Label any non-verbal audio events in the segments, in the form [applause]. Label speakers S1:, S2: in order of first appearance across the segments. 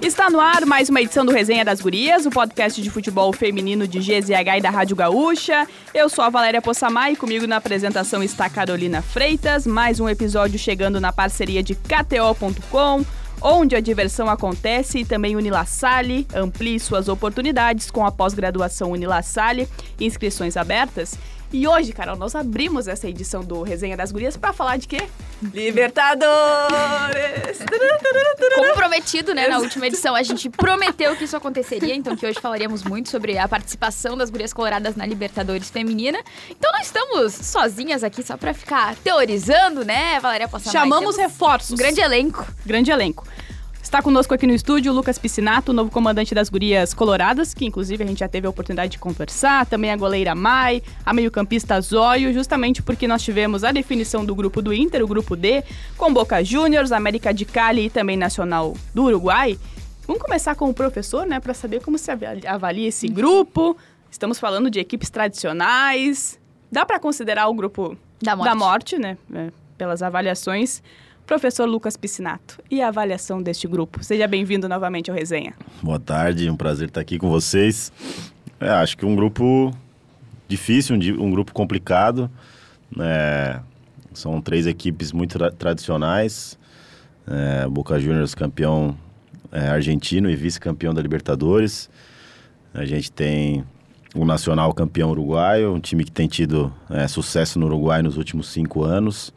S1: Está no ar mais uma edição do Resenha das Gurias, o podcast de futebol feminino de GZH e da Rádio Gaúcha. Eu sou a Valéria Possamay e comigo na apresentação está Carolina Freitas. Mais um episódio chegando na parceria de KTO.com, onde a diversão acontece, e também Unilassalle. Amplie suas oportunidades com a pós-graduação Unilassalle, inscrições abertas. E hoje, Carol, nós abrimos essa edição do Resenha das Gurias para falar de quê? [laughs] Libertadores!
S2: Como prometido, né, na última edição, a gente prometeu que isso aconteceria, então que hoje falaríamos muito sobre a participação das Gurias Coloradas na Libertadores Feminina. Então não estamos sozinhas aqui só para ficar teorizando, né, Valéria Possamay?
S1: Chamamos reforços.
S2: Um grande elenco.
S1: Grande elenco. Está conosco aqui no estúdio o Lucas Piscinato, novo comandante das Gurias Coloradas, que inclusive a gente já teve a oportunidade de conversar, também a goleira Mai, a meio-campista Zóio, justamente porque nós tivemos a definição do grupo do Inter, o grupo D, com Boca Juniors, América de Cali e também Nacional do Uruguai. Vamos começar com o professor, né, para saber como se avalia esse grupo. Estamos falando de equipes tradicionais. Dá para considerar o grupo
S2: da morte,
S1: da morte né, é, pelas avaliações. Professor Lucas Piscinato, e a avaliação deste grupo? Seja bem-vindo novamente ao Resenha.
S3: Boa tarde, um prazer estar aqui com vocês. É, acho que um grupo difícil, um, um grupo complicado. É, são três equipes muito tra tradicionais. É, Boca Juniors campeão é, argentino e vice-campeão da Libertadores. A gente tem o Nacional campeão uruguaio, um time que tem tido é, sucesso no Uruguai nos últimos cinco anos.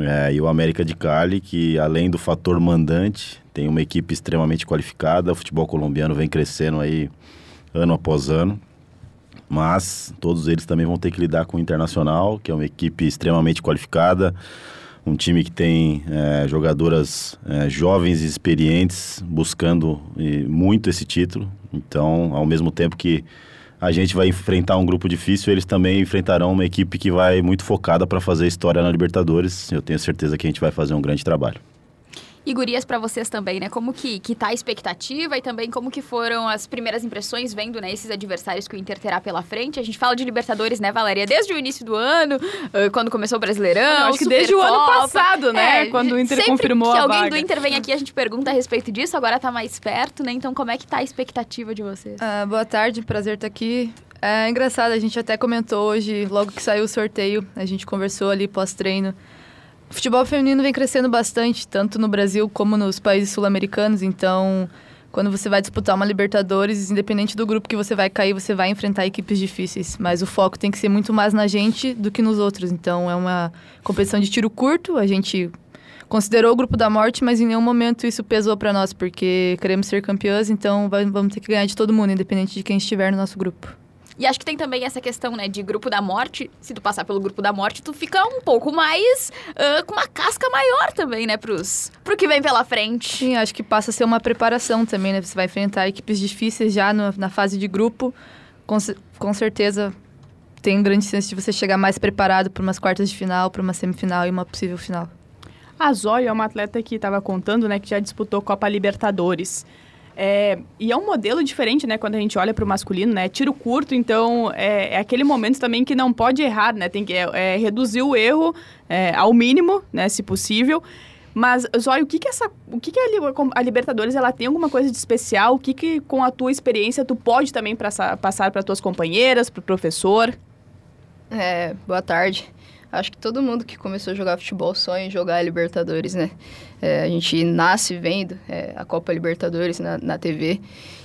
S3: É, e o América de Cali, que além do fator mandante, tem uma equipe extremamente qualificada. O futebol colombiano vem crescendo aí ano após ano. Mas todos eles também vão ter que lidar com o Internacional, que é uma equipe extremamente qualificada. Um time que tem é, jogadoras é, jovens e experientes buscando e, muito esse título. Então, ao mesmo tempo que a gente vai enfrentar um grupo difícil, eles também enfrentarão uma equipe que vai muito focada para fazer história na Libertadores. Eu tenho certeza que a gente vai fazer um grande trabalho.
S2: E gurias para vocês também, né? Como que, que tá a expectativa e também como que foram as primeiras impressões vendo, né, esses adversários que o Inter terá pela frente. A gente fala de Libertadores, né, Valéria, desde o início do ano, quando começou o Brasileirão,
S1: Eu acho que desde o ano passado, né, é, quando o Inter confirmou
S2: que
S1: a
S2: alguém
S1: vaga.
S2: do Inter vem aqui, a gente pergunta a respeito disso, agora tá mais perto, né? Então como é que tá a expectativa de vocês?
S4: Ah, boa tarde, prazer estar aqui. É engraçado, a gente até comentou hoje, logo que saiu o sorteio, a gente conversou ali pós-treino. O futebol feminino vem crescendo bastante, tanto no Brasil como nos países sul-americanos. Então, quando você vai disputar uma Libertadores, independente do grupo que você vai cair, você vai enfrentar equipes difíceis. Mas o foco tem que ser muito mais na gente do que nos outros. Então, é uma competição de tiro curto. A gente considerou o grupo da morte, mas em nenhum momento isso pesou para nós, porque queremos ser campeãs, então vamos ter que ganhar de todo mundo, independente de quem estiver no nosso grupo.
S2: E acho que tem também essa questão, né, de grupo da morte. Se tu passar pelo grupo da morte, tu fica um pouco mais uh, com uma casca maior também, né, pros, pro que vem pela frente.
S4: Sim, acho que passa a ser uma preparação também, né? Você vai enfrentar equipes difíceis já no, na fase de grupo. Com, com certeza tem grande chance de você chegar mais preparado para umas quartas de final, para uma semifinal e uma possível final.
S1: A Zóia é uma atleta que estava contando, né, que já disputou Copa Libertadores. É, e é um modelo diferente, né, quando a gente olha para o masculino, né? Tiro curto, então é, é, aquele momento também que não pode errar, né? Tem que é, é reduzir o erro é, ao mínimo, né, se possível. Mas, Zóio, o que que essa, o que que a, Libertadores, ela tem alguma coisa de especial? O que que, com a tua experiência, tu pode também passar, passar para tuas companheiras, para o professor?
S5: É, boa tarde. Acho que todo mundo que começou a jogar futebol sonha em jogar a Libertadores, né? É, a gente nasce vendo é, a Copa Libertadores na, na TV.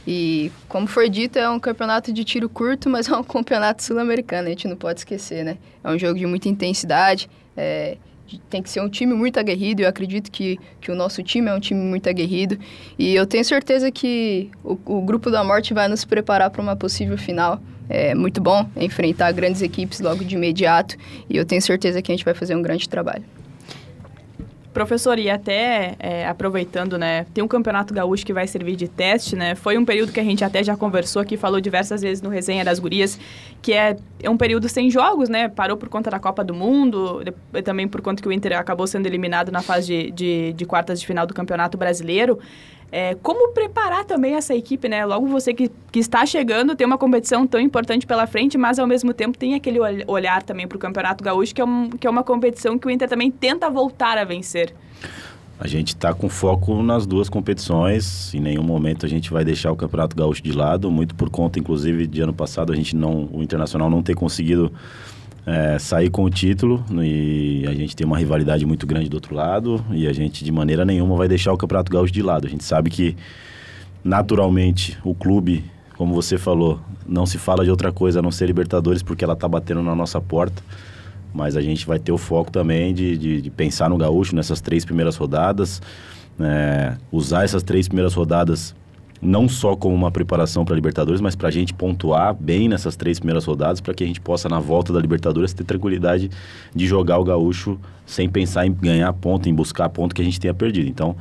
S5: E, como foi dito, é um campeonato de tiro curto, mas é um [laughs] campeonato sul-americano, a gente não pode esquecer, né? É um jogo de muita intensidade, é, tem que ser um time muito aguerrido. Eu acredito que, que o nosso time é um time muito aguerrido. E eu tenho certeza que o, o Grupo da Morte vai nos preparar para uma possível final. É muito bom enfrentar grandes equipes logo de imediato. E eu tenho certeza que a gente vai fazer um grande trabalho.
S1: Professor, e até é, aproveitando, né, tem um campeonato gaúcho que vai servir de teste, né? Foi um período que a gente até já conversou aqui, falou diversas vezes no resenha das gurias, que é, é um período sem jogos, né? Parou por conta da Copa do Mundo, também por conta que o Inter acabou sendo eliminado na fase de, de, de quartas de final do Campeonato Brasileiro. É, como preparar também essa equipe, né? Logo você que, que está chegando, tem uma competição tão importante pela frente, mas ao mesmo tempo tem aquele olhar também para o Campeonato Gaúcho, que é, um, que é uma competição que o Inter também tenta voltar a vencer.
S3: A gente está com foco nas duas competições. Em nenhum momento a gente vai deixar o Campeonato Gaúcho de lado, muito por conta, inclusive, de ano passado a gente não, o Internacional não ter conseguido é, sair com o título e a gente tem uma rivalidade muito grande do outro lado e a gente de maneira nenhuma vai deixar o Campeonato Gaúcho de lado. A gente sabe que naturalmente o clube, como você falou, não se fala de outra coisa a não ser Libertadores porque ela está batendo na nossa porta. Mas a gente vai ter o foco também de, de, de pensar no Gaúcho nessas três primeiras rodadas, é, usar essas três primeiras rodadas não só como uma preparação para a Libertadores, mas para a gente pontuar bem nessas três primeiras rodadas, para que a gente possa, na volta da Libertadores, ter tranquilidade de jogar o Gaúcho sem pensar em ganhar ponto, em buscar ponto que a gente tenha perdido. Então,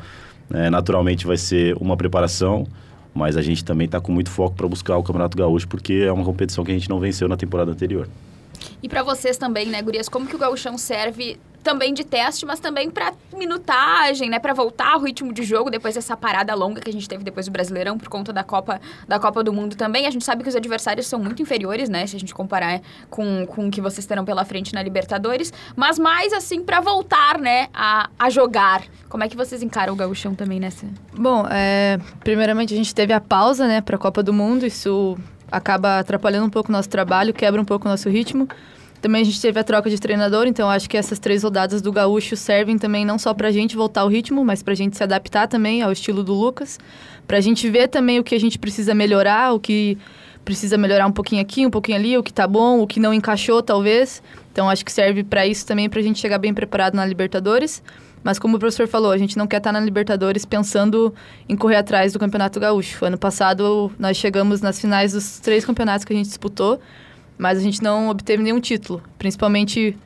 S3: é, naturalmente vai ser uma preparação, mas a gente também está com muito foco para buscar o Campeonato Gaúcho, porque é uma competição que a gente não venceu na temporada anterior.
S6: E para vocês também, né, Gurias, como que o gauchão serve também de teste, mas também para minutagem, né, para voltar ao ritmo de jogo depois dessa parada longa que a gente teve depois do Brasileirão por conta da Copa da Copa do Mundo também. A gente sabe que os adversários são muito inferiores, né, se a gente comparar com, com o que vocês terão pela frente na Libertadores, mas mais assim para voltar, né, a, a jogar. Como é que vocês encaram o gauchão também nessa?
S4: Bom, é, primeiramente a gente teve a pausa, né, para a Copa do Mundo, isso acaba atrapalhando um pouco o nosso trabalho, quebra um pouco o nosso ritmo. Também a gente teve a troca de treinador, então acho que essas três rodadas do Gaúcho servem também não só para a gente voltar ao ritmo, mas para a gente se adaptar também ao estilo do Lucas, para a gente ver também o que a gente precisa melhorar, o que precisa melhorar um pouquinho aqui, um pouquinho ali, o que tá bom, o que não encaixou talvez. Então acho que serve para isso também, para a gente chegar bem preparado na Libertadores. Mas como o professor falou, a gente não quer estar tá na Libertadores pensando em correr atrás do Campeonato Gaúcho. Ano passado nós chegamos nas finais dos três campeonatos que a gente disputou mas a gente não obteve nenhum título, principalmente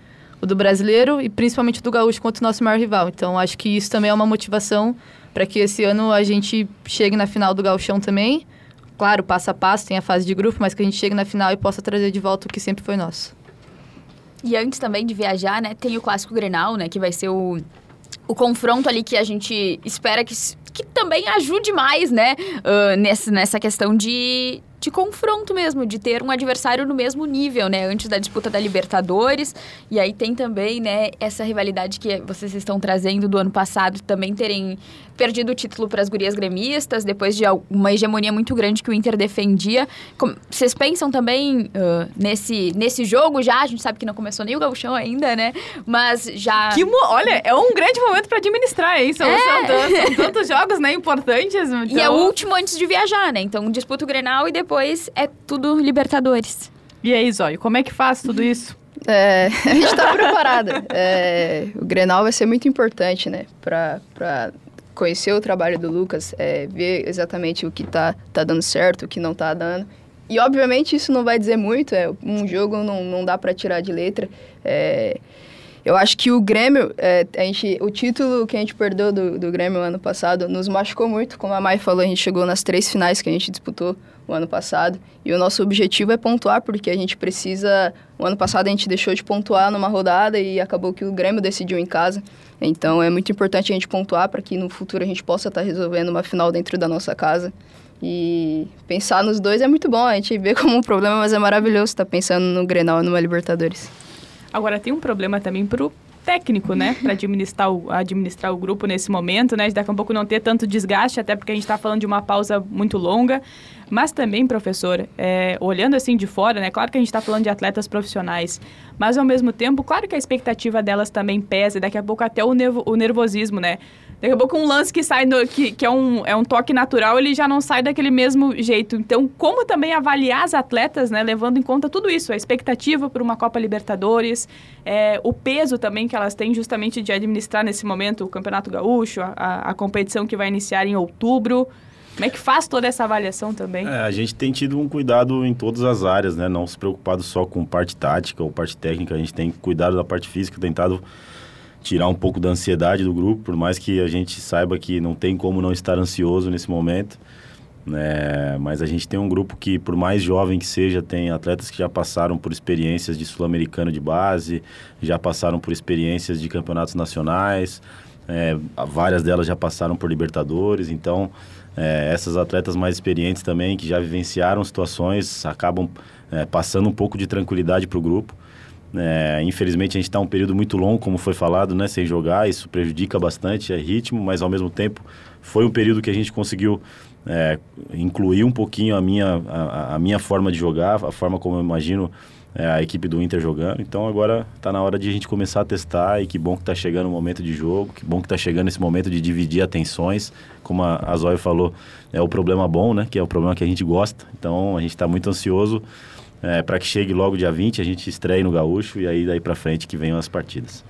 S4: o do brasileiro e principalmente o do gaúcho contra o nosso maior rival. Então acho que isso também é uma motivação para que esse ano a gente chegue na final do gauchão também. Claro, passo a passo, tem a fase de grupo, mas que a gente chegue na final e possa trazer de volta o que sempre foi nosso.
S6: E antes também de viajar, né, tem o clássico Grenal, né, que vai ser o, o confronto ali que a gente espera que, que também ajude mais, né, uh, nessa, nessa questão de, de confronto mesmo, de ter um adversário no mesmo nível, né? Antes da disputa da Libertadores. E aí tem também, né, essa rivalidade que vocês estão trazendo do ano passado, também terem perdido o título para as gurias gremistas, depois de uma hegemonia muito grande que o Inter defendia. Como, vocês pensam também uh, nesse, nesse jogo já? A gente sabe que não começou nem o gauchão ainda, né? Mas já...
S1: Que olha, é um grande momento para administrar, hein? São, é. são, são, tantos jogos, né, importantes. Então...
S6: E é o último antes de viajar, né? Então disputa o Grenal e depois depois é tudo Libertadores.
S1: E aí, Zóio, como é que faz tudo isso?
S5: É, [laughs] a gente está preparada. É, o Grenal vai ser muito importante, né? Para conhecer o trabalho do Lucas, é, ver exatamente o que tá, tá dando certo, o que não tá dando. E, obviamente, isso não vai dizer muito. É, um jogo não, não dá para tirar de letra. É, eu acho que o Grêmio, é, a gente, o título que a gente perdeu do, do Grêmio ano passado nos machucou muito. Como a Mai falou, a gente chegou nas três finais que a gente disputou o ano passado. E o nosso objetivo é pontuar, porque a gente precisa. O ano passado a gente deixou de pontuar numa rodada e acabou que o Grêmio decidiu em casa. Então é muito importante a gente pontuar para que no futuro a gente possa estar tá resolvendo uma final dentro da nossa casa. E pensar nos dois é muito bom. A gente vê [laughs] como um problema, mas é maravilhoso estar pensando no Grenal e numa Libertadores.
S1: Agora tem um problema também pro técnico, né, para administrar o, administrar o grupo nesse momento, né, de daqui a pouco não ter tanto desgaste, até porque a gente está falando de uma pausa muito longa. Mas também, professor, é, olhando assim de fora, né? Claro que a gente está falando de atletas profissionais, mas ao mesmo tempo, claro que a expectativa delas também pesa, daqui a pouco até o, nervo, o nervosismo, né? Daqui a pouco um lance que sai, no, que, que é, um, é um toque natural, ele já não sai daquele mesmo jeito. Então, como também avaliar as atletas, né? Levando em conta tudo isso, a expectativa para uma Copa Libertadores, é, o peso também que elas têm justamente de administrar nesse momento o Campeonato Gaúcho, a, a competição que vai iniciar em outubro. Como é que faz toda essa avaliação também?
S3: É, a gente tem tido um cuidado em todas as áreas, né? Não se preocupado só com parte tática ou parte técnica, a gente tem cuidado da parte física, tentado tirar um pouco da ansiedade do grupo, por mais que a gente saiba que não tem como não estar ansioso nesse momento. Né? Mas a gente tem um grupo que, por mais jovem que seja, tem atletas que já passaram por experiências de sul-americano de base, já passaram por experiências de campeonatos nacionais, é, várias delas já passaram por Libertadores, então é, essas atletas mais experientes também, que já vivenciaram situações, acabam é, passando um pouco de tranquilidade para o grupo. É, infelizmente a gente está um período muito longo, como foi falado, né, sem jogar, isso prejudica bastante, é ritmo, mas ao mesmo tempo foi um período que a gente conseguiu é, incluir um pouquinho a minha, a, a, minha forma de jogar, a forma como eu imagino é, a equipe do Inter jogando. Então agora está na hora de a gente começar a testar e que bom que está chegando o momento de jogo, que bom que está chegando esse momento de dividir atenções, como a, a Zóia falou, é o problema bom, né, que é o problema que a gente gosta. Então a gente está muito ansioso é, para que chegue logo dia 20, a gente estreie no Gaúcho e aí daí para frente que venham as partidas.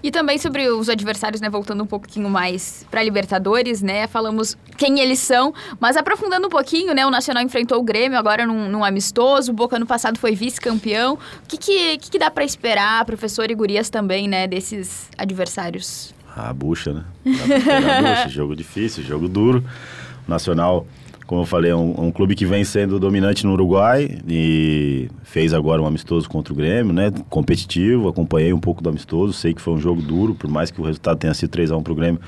S2: E também sobre os adversários, né, voltando um pouquinho mais para Libertadores, né, falamos quem eles são, mas aprofundando um pouquinho, né, o Nacional enfrentou o Grêmio agora num, num amistoso, o Boca no passado foi vice-campeão. O que, que, que, que dá para esperar, professor e gurias também, né, desses adversários?
S3: A bucha, né? a bucha, [laughs] jogo difícil, jogo duro. O Nacional como eu falei, é um, um, clube que vem sendo dominante no Uruguai e fez agora um amistoso contra o Grêmio, né? Competitivo, acompanhei um pouco do amistoso, sei que foi um jogo duro, por mais que o resultado tenha sido 3 a 1 para o Grêmio.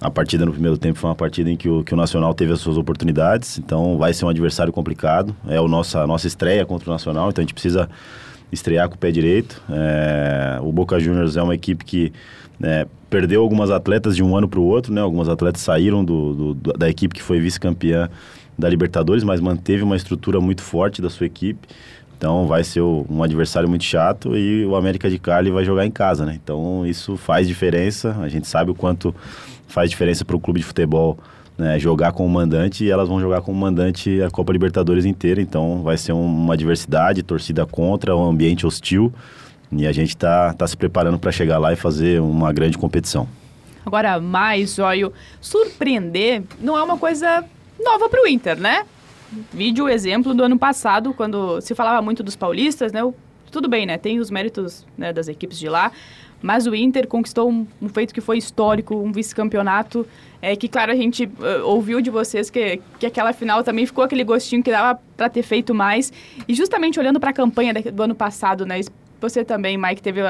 S3: A partida no primeiro tempo foi uma partida em que o, que o Nacional teve as suas oportunidades, então vai ser um adversário complicado. É o nossa, a nossa estreia contra o Nacional, então a gente precisa estrear com o pé direito. É, o Boca Juniors é uma equipe que né, perdeu algumas atletas de um ano para o outro, né? Algumas atletas saíram do, do, da equipe que foi vice-campeã da Libertadores, mas manteve uma estrutura muito forte da sua equipe. Então vai ser um adversário muito chato e o América de Cali vai jogar em casa, né? Então isso faz diferença. A gente sabe o quanto faz diferença para o clube de futebol né, jogar com o mandante e elas vão jogar com o mandante a Copa Libertadores inteira. Então vai ser um, uma diversidade, torcida contra, um ambiente hostil. E a gente está tá se preparando para chegar lá e fazer uma grande competição.
S1: Agora, mais, Zóio, surpreender não é uma coisa nova para o Inter, né? Vídeo exemplo do ano passado, quando se falava muito dos paulistas, né? Tudo bem, né? Tem os méritos né, das equipes de lá, mas o Inter conquistou um, um feito que foi histórico, um vice-campeonato, é, que, claro, a gente uh, ouviu de vocês que, que aquela final também ficou aquele gostinho que dava para ter feito mais. E justamente olhando para a campanha do ano passado, né? Você também, Mike, teve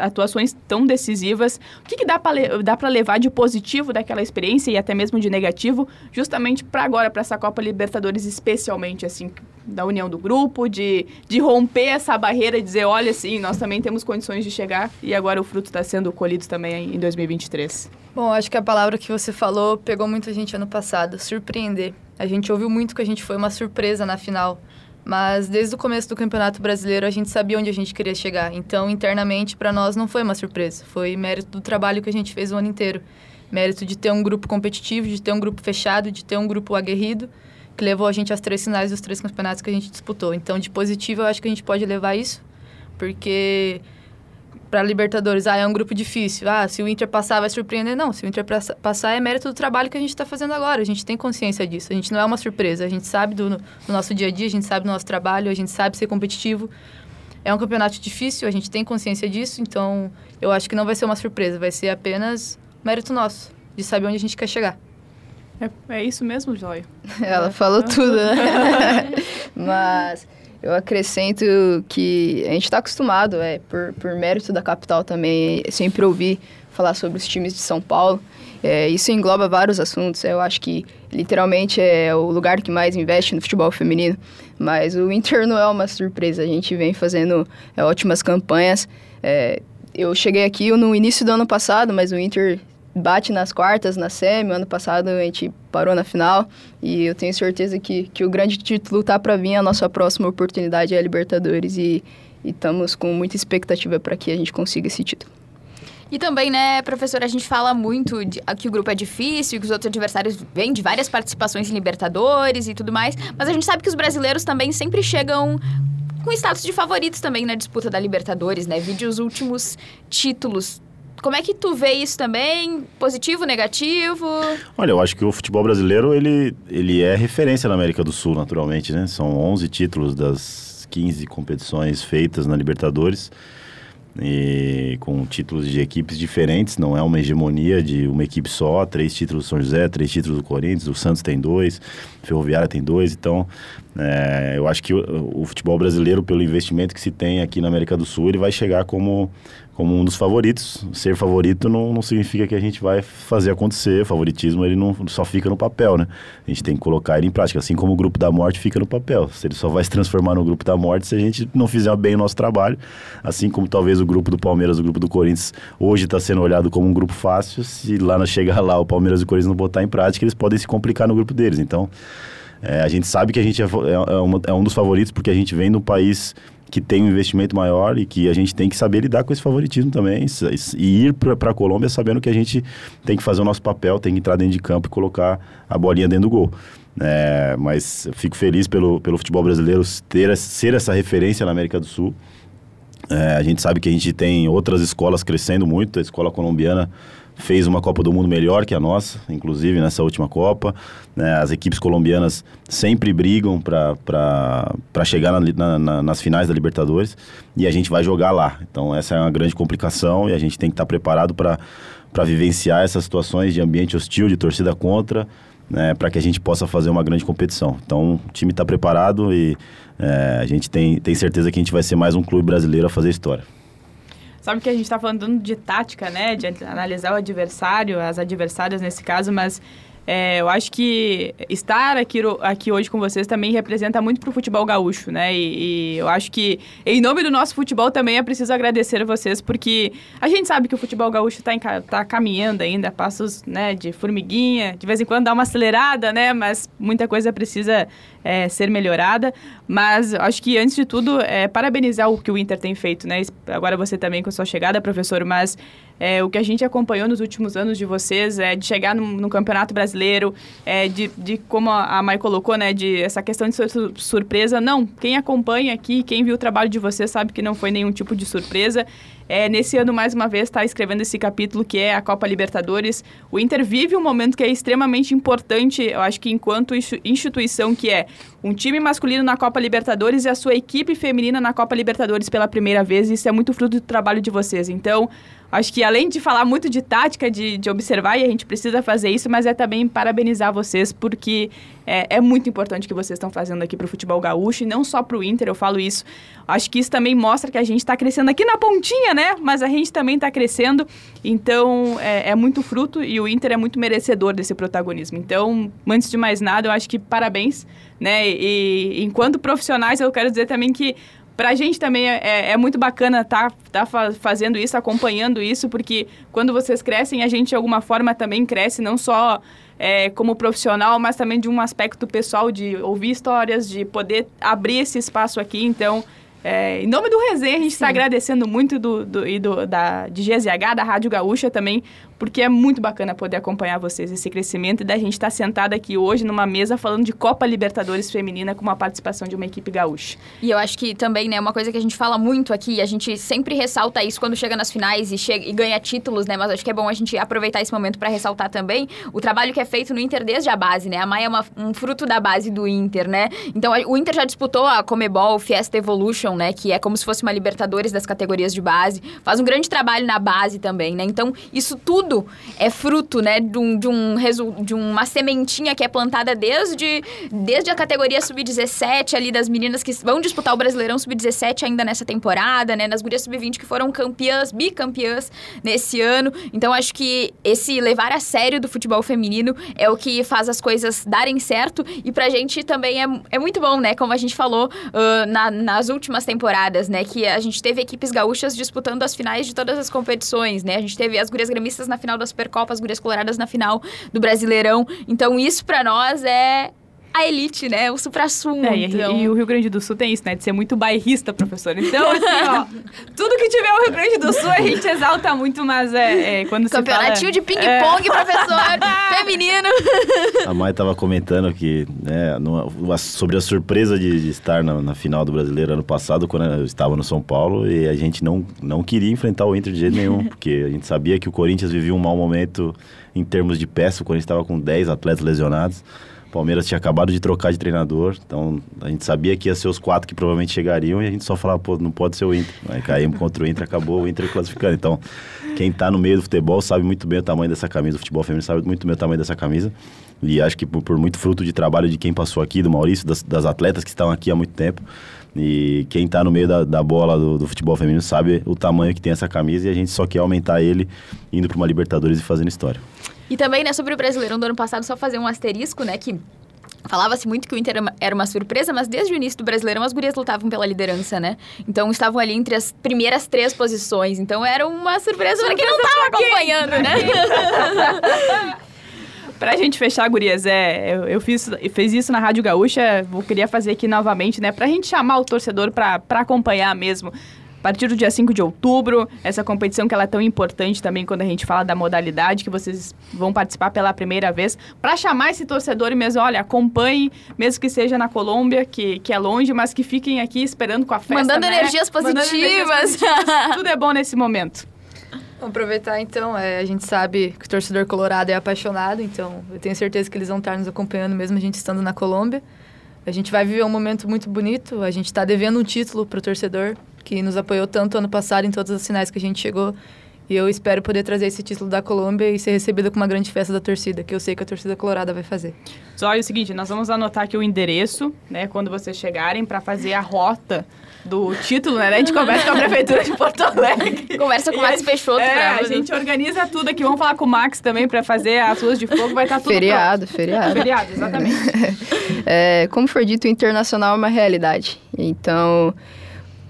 S1: atuações tão decisivas. O que, que dá para levar de positivo daquela experiência e até mesmo de negativo, justamente para agora, para essa Copa Libertadores, especialmente, assim, da união do grupo, de, de romper essa barreira e dizer: olha, sim, nós também temos condições de chegar e agora o fruto está sendo colhido também em 2023?
S4: Bom, acho que a palavra que você falou pegou muita gente ano passado: surpreender. A gente ouviu muito que a gente foi uma surpresa na final. Mas desde o começo do Campeonato Brasileiro a gente sabia onde a gente queria chegar. Então, internamente, para nós não foi uma surpresa. Foi mérito do trabalho que a gente fez o ano inteiro. Mérito de ter um grupo competitivo, de ter um grupo fechado, de ter um grupo aguerrido, que levou a gente às três finais dos três campeonatos que a gente disputou. Então, de positivo, eu acho que a gente pode levar isso, porque para Libertadores, ah, é um grupo difícil. Ah, se o Inter passar vai surpreender. Não, se o Inter passar é mérito do trabalho que a gente está fazendo agora. A gente tem consciência disso. A gente não é uma surpresa. A gente sabe do, do nosso dia a dia, a gente sabe do nosso trabalho, a gente sabe ser competitivo. É um campeonato difícil, a gente tem consciência disso, então eu acho que não vai ser uma surpresa, vai ser apenas mérito nosso, de saber onde a gente quer chegar.
S1: É, é isso mesmo, Joia? [laughs]
S5: Ela falou tudo, né? [laughs] Mas eu acrescento que a gente está acostumado, é, por, por mérito da capital também, sempre ouvir falar sobre os times de São Paulo. É, isso engloba vários assuntos. Eu acho que literalmente é o lugar que mais investe no futebol feminino. Mas o Inter não é uma surpresa. A gente vem fazendo é, ótimas campanhas. É, eu cheguei aqui no início do ano passado, mas o Inter bate nas quartas, na semi. Ano passado a gente parou na final e eu tenho certeza que, que o grande título tá para vir. A nossa próxima oportunidade é a Libertadores e estamos com muita expectativa para que a gente consiga esse título.
S2: E também, né, professora, a gente fala muito de, que o grupo é difícil, que os outros adversários vêm de várias participações em Libertadores e tudo mais, mas a gente sabe que os brasileiros também sempre chegam com status de favoritos também na disputa da Libertadores, né? Vide os últimos títulos como é que tu vê isso também? Positivo, negativo?
S3: Olha, eu acho que o futebol brasileiro, ele, ele é referência na América do Sul, naturalmente, né? São 11 títulos das 15 competições feitas na Libertadores e com títulos de equipes diferentes, não é uma hegemonia de uma equipe só, três títulos do São José, três títulos do Corinthians, o Santos tem dois, Ferroviária tem dois, então É, eu acho que o, o, futebol brasileiro, pelo investimento que se tem aqui na América do Sul, ele vai chegar como, como um dos favoritos. Ser favorito não, não significa que a gente vai fazer acontecer. O favoritismo ele não só fica no papel, né? A gente tem que colocar ele em prática, assim como o grupo da morte fica no papel. Se ele só vai se transformar no grupo da morte se a gente não fizer bem o nosso trabalho, assim como talvez o grupo do Palmeiras, o grupo do Corinthians hoje está sendo olhado como um grupo fácil. Se lá chegar lá o Palmeiras e o Corinthians não botar em prática, eles podem se complicar no grupo deles. Então é, a gente sabe que a gente é, é, é, é um dos favoritos porque a gente vem de um país que tem um investimento maior e que a gente tem que saber lidar com esse favoritismo também e ir para a Colômbia sabendo que a gente tem que fazer o nosso papel, tem que entrar dentro de campo e colocar a bolinha dentro do gol. É, mas eu fico feliz pelo, pelo futebol brasileiro ter, ser essa referência na América do Sul. É, a gente sabe que a gente tem outras escolas crescendo muito, a escola colombiana fez uma Copa do Mundo melhor que a nossa, inclusive nessa última Copa. Né? As equipes colombianas sempre brigam para chegar na, na, nas finais da Libertadores e a gente vai jogar lá. Então, essa é uma grande complicação e a gente tem que estar preparado para vivenciar essas situações de ambiente hostil, de torcida contra. Né, para que a gente possa fazer uma grande competição. Então, o time está preparado e é, a gente tem, tem certeza que a gente vai ser mais um clube brasileiro a fazer história.
S1: Sabe que a gente está falando de tática, né? De analisar o adversário, as adversárias nesse caso, mas é, eu acho que estar aqui, aqui hoje com vocês também representa muito para o futebol gaúcho, né? E, e, eu acho que, em nome do nosso futebol, também é preciso agradecer vocês, porque a gente sabe que o futebol gaúcho está tá caminhando ainda, passos né, de formiguinha, de vez em quando dá uma acelerada, né? Mas muita coisa precisa é, ser melhorada. Mas acho que, antes de tudo, é, parabenizar o que o Inter tem feito, né? Agora você também com a sua chegada, professor, mas é, o que a gente acompanhou nos últimos anos de vocês é de chegar no, Campeonato Brasileiro, é, de, de como a Mai colocou, né, de essa questão de sur surpresa. Não, quem acompanha aqui, quem viu o trabalho de vocês sabe que não foi nenhum tipo de surpresa. É, nesse ano, mais uma vez, está escrevendo esse capítulo que é a Copa Libertadores. O Inter vive um momento que é extremamente importante, eu acho que enquanto instituição, que é um time masculino na Copa Libertadores e a sua equipe feminina na Copa Libertadores pela primeira vez. Isso é muito fruto do trabalho de vocês. Então, Acho que além de falar muito de tática, de, de observar, e a gente precisa fazer isso, mas é também parabenizar vocês, porque é, é muito importante o que vocês estão fazendo aqui para o futebol gaúcho, e não só para o Inter, eu falo isso. Acho que isso também mostra que a gente está crescendo aqui na pontinha, né? Mas a gente também está crescendo, então é, é muito fruto e o Inter é muito merecedor desse protagonismo. Então, antes de mais nada, eu acho que parabéns, né? E enquanto profissionais, eu quero dizer também que para a gente também é, é, é muito bacana estar tá, tá fazendo isso, acompanhando isso, porque quando vocês crescem, a gente de alguma forma também cresce, não só é, como profissional, mas também de um aspecto pessoal, de ouvir histórias, de poder abrir esse espaço aqui. Então, é, em nome do Resenha, a gente está agradecendo muito do, do, e do, da, de GZH, da Rádio Gaúcha também, porque é muito bacana poder acompanhar vocês esse crescimento e da gente estar tá sentado aqui hoje numa mesa falando de Copa Libertadores Feminina com uma participação de uma equipe gaúcha.
S2: E eu acho que também, né, uma coisa que a gente fala muito aqui, a gente sempre ressalta isso quando chega nas finais e, chega, e ganha títulos, né, mas acho que é bom a gente aproveitar esse momento para ressaltar também o trabalho que é feito no Inter desde a base, né? A Maia é uma, um fruto da base do Inter, né? Então, o Inter já disputou a Comebol Fiesta Evolution, né, que é como se fosse uma Libertadores das categorias de base, faz um grande trabalho na base também, né? Então, isso tudo tudo é fruto, né, de, um, de, um, de uma sementinha que é plantada desde, desde a categoria sub-17 ali das meninas que vão disputar o Brasileirão sub-17 ainda nessa temporada, né, nas gurias sub-20 que foram campeãs, bicampeãs nesse ano. Então acho que esse levar a sério do futebol feminino é o que faz as coisas darem certo e pra gente também é, é muito bom, né, como a gente falou uh, na, nas últimas temporadas, né, que a gente teve equipes gaúchas disputando as finais de todas as competições, né, a gente teve as gurias gremistas na final da Supercopa, as Gurias Coloradas na final do Brasileirão. Então, isso para nós é a elite, né? O supra-sumo.
S1: É,
S2: então...
S1: e, e, o Rio Grande do Sul tem isso, né? De ser muito bairrista, professor. Então, assim, ó, [laughs] tudo que tiver o Rio Grande do Sul a gente exalta muito, mas é, é quando se
S2: Campeonatinho de ping-pong, é... professor, [laughs] feminino.
S3: A Mai tava comentando que, né, no, sobre a surpresa de, de estar na, na, final do Brasileiro ano passado, quando eu estava no São Paulo, e a gente não, não queria enfrentar o Inter de jeito nenhum, [laughs] porque a gente sabia que o Corinthians vivia um mau momento em termos de peça, o Corinthians estava com 10 atletas lesionados. O Palmeiras tinha acabado de trocar de treinador, então a gente sabia que ia ser os quatro que provavelmente chegariam e a gente só falava, pô, não pode ser o Inter. Aí caímos contra o Inter, acabou o Inter classificando. Então, quem está no meio do futebol sabe muito bem o tamanho dessa camisa, o futebol feminino sabe muito bem o tamanho dessa camisa. E acho que por, por muito fruto de trabalho de quem passou aqui, do Maurício, das, das atletas que estão aqui há muito tempo. E quem está no meio da, da bola do, do, futebol feminino sabe o tamanho que tem essa camisa e a gente só quer aumentar ele indo para uma Libertadores e fazendo história.
S2: E também, né, sobre o Brasileirão do ano passado, só fazer um asterisco, né, que Falava-se muito que o Inter era uma surpresa, mas desde o início do Brasileirão as gurias lutavam pela liderança, né? Então estavam ali entre as primeiras três posições. Então era uma surpresa, surpresa para quem não estava acompanhando, né? [laughs]
S1: Pra gente fechar, gurias, é, eu, eu fiz, fiz isso na Rádio Gaúcha, vou queria fazer aqui novamente, né? Pra gente chamar o torcedor pra, pra acompanhar mesmo. A partir do dia 5 de outubro, essa competição que ela é tão importante também quando a gente fala da modalidade, que vocês vão participar pela primeira vez, para chamar esse torcedor e mesmo, olha, acompanhe, mesmo que seja na Colômbia, que, que é longe, mas que fiquem aqui esperando com a festa,
S2: Mandando
S1: né?
S2: energias positivas. Mandando energias
S1: positivas. Tudo é bom nesse momento.
S4: Vamos aproveitar então, é, a gente sabe que o torcedor colorado é apaixonado, então eu tenho certeza que eles vão estar nos acompanhando mesmo a gente estando na Colômbia. A gente vai viver um momento muito bonito, a gente está devendo um título para o torcedor, que nos apoiou tanto ano passado em todas as finais que a gente chegou. E eu espero poder trazer esse título da Colômbia e ser recebida com uma grande festa da torcida, que eu sei que a torcida colorada vai fazer.
S1: Só é o seguinte, nós vamos anotar aqui o endereço, né, quando vocês chegarem, para fazer a rota do título, né? A gente conversa com a Prefeitura de Porto Alegre. [laughs]
S2: Conversa com o Max Peixoto. É,
S1: a gente organiza tudo aqui. Vamos falar com o Max também para fazer as ruas de fogo. Vai estar tá tudo
S5: Feriado,
S1: pronto.
S5: feriado.
S1: Feriado, exatamente. [laughs]
S5: é, como foi dito, o internacional é uma realidade. Então,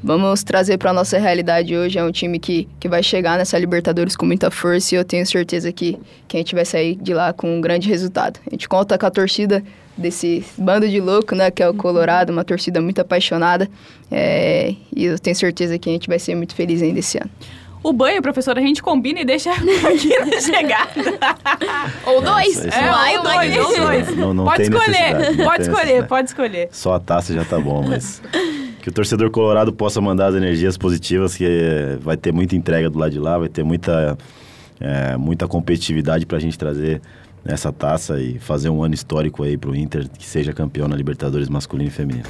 S5: vamos trazer para nossa realidade hoje. É um time que, que vai chegar nessa Libertadores com muita força e eu tenho certeza que, que a gente vai sair de lá com um grande resultado. A gente conta com a torcida desse bando de louco, né, que é o Colorado, uma torcida muito apaixonada. É, e eu tenho certeza que a gente vai ser muito feliz ainda esse ano.
S1: O banho, professor, a gente combina e deixa [laughs] aqui na [laughs] chegada.
S2: ou dois.
S1: É, é, ou dois, ou dois.
S3: Não, não
S1: pode escolher, pode escolher, pode escolher.
S3: Só a taça já tá bom, mas [laughs] que o torcedor colorado possa mandar as energias positivas, que vai ter muita entrega do lado de lá, vai ter muita, é, muita competitividade para a gente trazer essa taça e fazer um ano histórico aí para o Inter, que seja campeão na Libertadores masculino e feminino.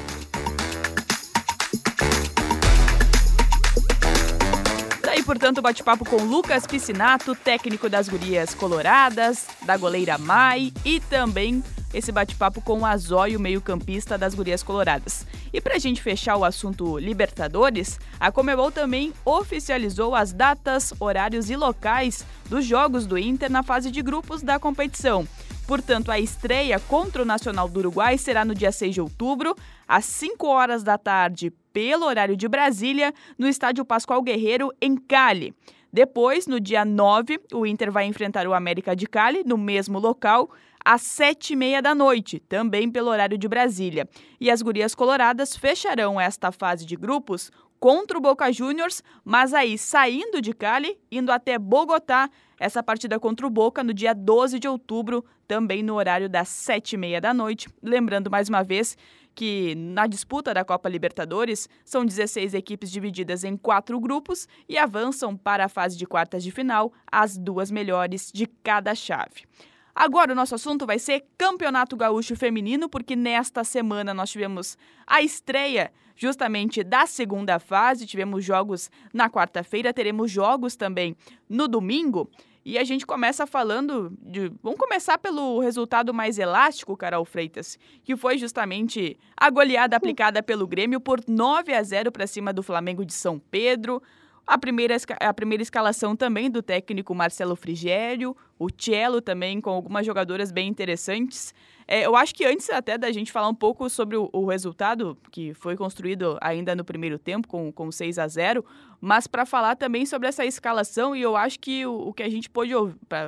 S1: Daí, portanto, bate-papo com Lucas Piscinato, técnico das gurias coloradas, da goleira Mai e também esse bate-papo com o Azóio, meio-campista das Gurias Coloradas. E para a gente fechar o assunto Libertadores, a Comebol também oficializou as datas, horários e locais dos jogos do Inter na fase de grupos da competição. Portanto, a estreia contra o Nacional do Uruguai será no dia 6 de outubro, às 5 horas da tarde, pelo horário de Brasília, no estádio Pascoal Guerreiro, em Cali. Depois, no dia 9, o Inter vai enfrentar o América de Cali, no mesmo local, às sete e meia da noite, também pelo horário de Brasília. E as gurias coloradas fecharão esta fase de grupos contra o Boca Juniors, mas aí saindo de Cali, indo até Bogotá, essa partida contra o Boca no dia 12 de outubro, também no horário das sete e meia da noite. Lembrando mais uma vez que na disputa da Copa Libertadores são 16 equipes divididas em quatro grupos e avançam para a fase de quartas de final as duas melhores de cada chave. Agora o nosso assunto vai ser Campeonato Gaúcho Feminino, porque nesta semana nós tivemos a estreia justamente da segunda fase, tivemos jogos na quarta-feira, teremos jogos também no domingo. E a gente começa falando de. Vamos começar pelo resultado mais elástico, Carol Freitas, que foi justamente a goleada aplicada pelo Grêmio por 9 a 0 para cima do Flamengo de São Pedro. A primeira, a primeira escalação também do técnico Marcelo Frigério, o Cielo também, com algumas jogadoras bem interessantes. É, eu acho que antes até da gente falar um pouco sobre o, o, resultado, que foi construído ainda no primeiro tempo, com, com 6 a 0 mas para falar também sobre essa escalação, e eu acho que o, o que a gente pôde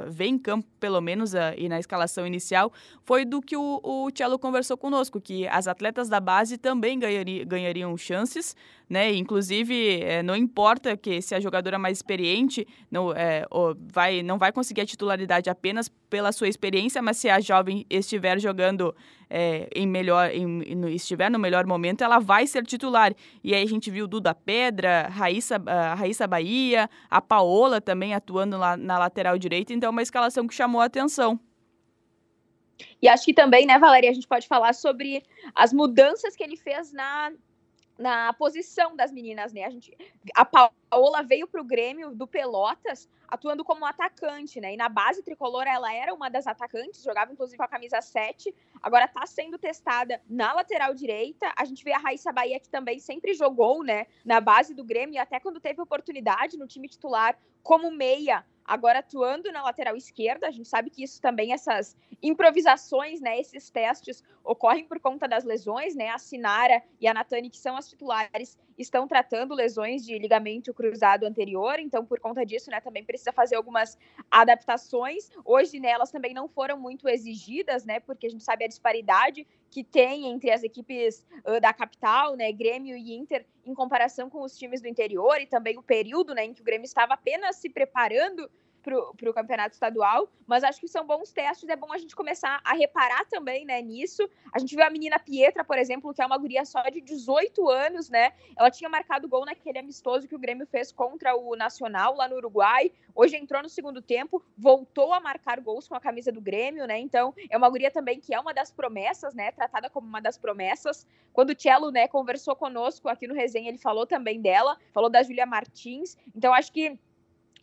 S1: ver em campo, pelo menos, a, e na escalação inicial, foi do que o, o conversou conosco, que as atletas da base também ganhari, ganhariam chances, né? Inclusive, é, não importa que se a jogadora mais experiente não, é, vai, não vai conseguir a titularidade apenas pela sua experiência, mas se a jovem estiver jogando é, em melhor, em, estiver no melhor momento, ela vai ser titular. E aí a gente viu Duda Pedra, Raíssa, a Raíssa Bahia, a Paola também atuando lá na lateral direita, então é uma escalação que chamou a atenção.
S6: E acho que também, né, Valéria, a gente pode falar sobre as mudanças que ele fez na, na posição das meninas, né? A, gente, a Paola veio para o Grêmio do Pelotas atuando como atacante, né? E na base tricolor ela era uma das atacantes, jogava inclusive com a camisa 7, agora está sendo testada na lateral direita. A gente vê a Raíssa Bahia que também sempre jogou, né, na base do Grêmio, e até quando teve oportunidade no time titular como meia, agora atuando na lateral esquerda. A gente sabe que isso também, essas improvisações, né, esses testes ocorrem por conta das lesões, né? A Sinara e a Natani, que são as titulares, estão tratando lesões de ligamento cruzado anterior, então por conta disso, né, também precisa fazer algumas adaptações. Hoje, né, elas também não foram muito exigidas, né, porque a gente sabe a disparidade que tem entre as equipes uh, da capital, né, Grêmio e Inter, em comparação com os times do interior e também o período, né, em que o Grêmio estava apenas se preparando para o campeonato estadual, mas acho que são bons testes, é bom a gente começar a reparar também, né, nisso. A gente viu a menina Pietra, por exemplo, que é uma guria só de 18 anos, né, ela tinha marcado gol naquele amistoso que o Grêmio fez contra o Nacional, lá no Uruguai, hoje entrou no segundo tempo, voltou a marcar gols com a camisa do Grêmio, né, então é uma guria também que é uma das promessas, né, tratada como uma das promessas. Quando o Cello, né, conversou conosco aqui no Resenha, ele falou também dela, falou da Júlia Martins, então acho que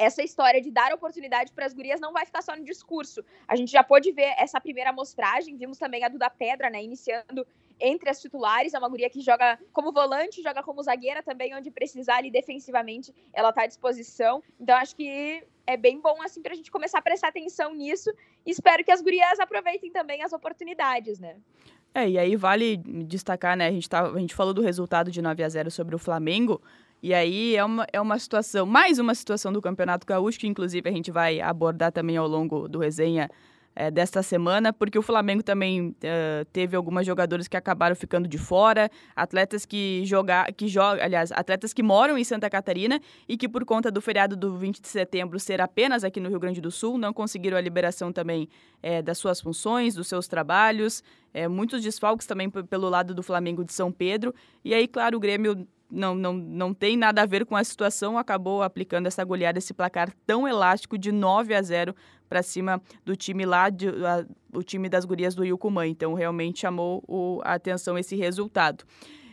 S6: essa história de dar oportunidade para as gurias não vai ficar só no discurso. A gente já pôde ver essa primeira amostragem, vimos também a Duda Pedra, né, iniciando entre as titulares, é uma guria que joga como volante, joga como zagueira também, onde precisar ali defensivamente, ela está à disposição. Então acho que é bem bom assim para a gente começar a prestar atenção nisso. Espero que as gurias aproveitem também as oportunidades, né?
S1: É, e aí vale destacar, né? A gente, tá, a gente falou do resultado de 9 a 0 sobre o Flamengo, e aí é uma, é uma situação, mais uma situação do Campeonato Gaúcho, que inclusive a gente vai abordar também ao longo do resenha é, desta semana, porque o Flamengo também uh, teve algumas jogadoras que acabaram ficando de fora, atletas que jogar, que jogam, aliás, atletas que moram em Santa Catarina e que por conta do feriado do 20 de setembro ser apenas aqui no Rio Grande do Sul, não conseguiram a liberação também é, das suas funções, dos seus trabalhos, é, muitos desfalques também pelo lado do Flamengo de São Pedro, e aí, claro, o Grêmio não, não, não tem nada a ver com a situação, acabou aplicando essa goleada, esse placar tão elástico de 9 a 0 para cima do time lá, de, a, o time das gurias do Yucumã. Então, realmente chamou o, a atenção esse resultado.